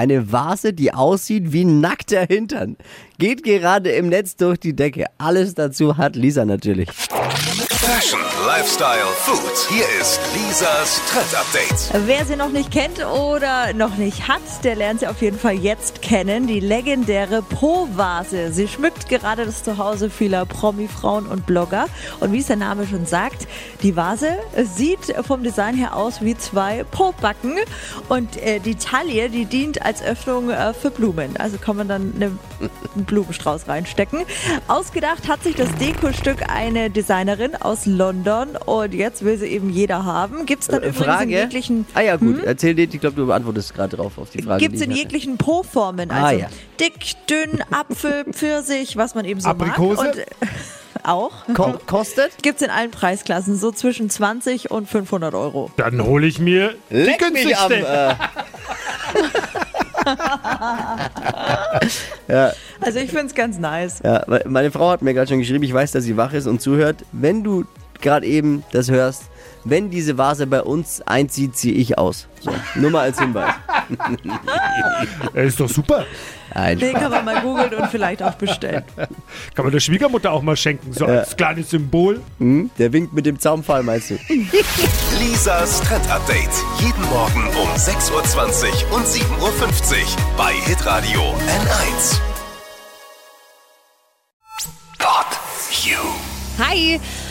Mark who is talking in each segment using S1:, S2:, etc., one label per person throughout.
S1: Eine Vase, die aussieht wie nackter Hintern. Geht gerade im Netz durch die Decke. Alles dazu hat Lisa natürlich.
S2: Fashion, Lifestyle, Food. Hier ist Lisas Trend Update.
S3: Wer sie noch nicht kennt oder noch nicht hat, der lernt sie auf jeden Fall jetzt kennen. Die legendäre Po-Vase. Sie schmückt gerade das Zuhause vieler Promi-Frauen und Blogger. Und wie es der Name schon sagt, die Vase sieht vom Design her aus wie zwei Po-Backen. Und äh, die Taille, die dient als Öffnung äh, für Blumen. Also kann man dann eine, einen Blumenstrauß reinstecken. Ausgedacht hat sich das Dekostück eine Designerin aus London. Und jetzt will sie eben jeder haben. Gibt es dann
S1: Äh,
S3: übrigens
S1: Frage.
S3: in jeglichen...
S1: Ah ja, gut. Erzähl dir, ich glaube, du beantwortest gerade drauf auf die Frage.
S3: Gibt es
S1: die
S3: in jeglichen Po-Formen.
S1: Ah,
S3: Also
S1: ja.
S3: dick, dünn, Apfel, Pfirsich, was man eben so
S4: Aprikose?
S3: mag. Und, äh, auch.
S1: Ko kostet?
S3: Gibt es in allen Preisklassen, so zwischen 20 und 500 Euro.
S4: Dann hole ich mir die
S1: Leck am,
S4: günstigste.
S1: äh,
S3: Also ich finde es ganz nice.
S1: ja, weil meine Frau hat mir gerade schon geschrieben, ich weiß, dass sie wach ist und zuhört. Wenn du gerade eben das hörst, wenn diese Vase bei uns einzieht, ziehe ich aus. So, nur mal als Hinweis.
S4: Er ist doch super.
S1: Nein,
S3: Den kann man mal googeln und vielleicht auch bestellen.
S4: Kann man der Schwiegermutter auch mal schenken, so als kleines Symbol.
S1: Hm? Der winkt mit dem Zaunpfahl, meinst du?
S2: Lisas Trend Update. Jeden Morgen um 6.20 Uhr und 7.50 Uhr bei Hitradio N1.
S5: Bye.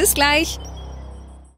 S5: Bis gleich.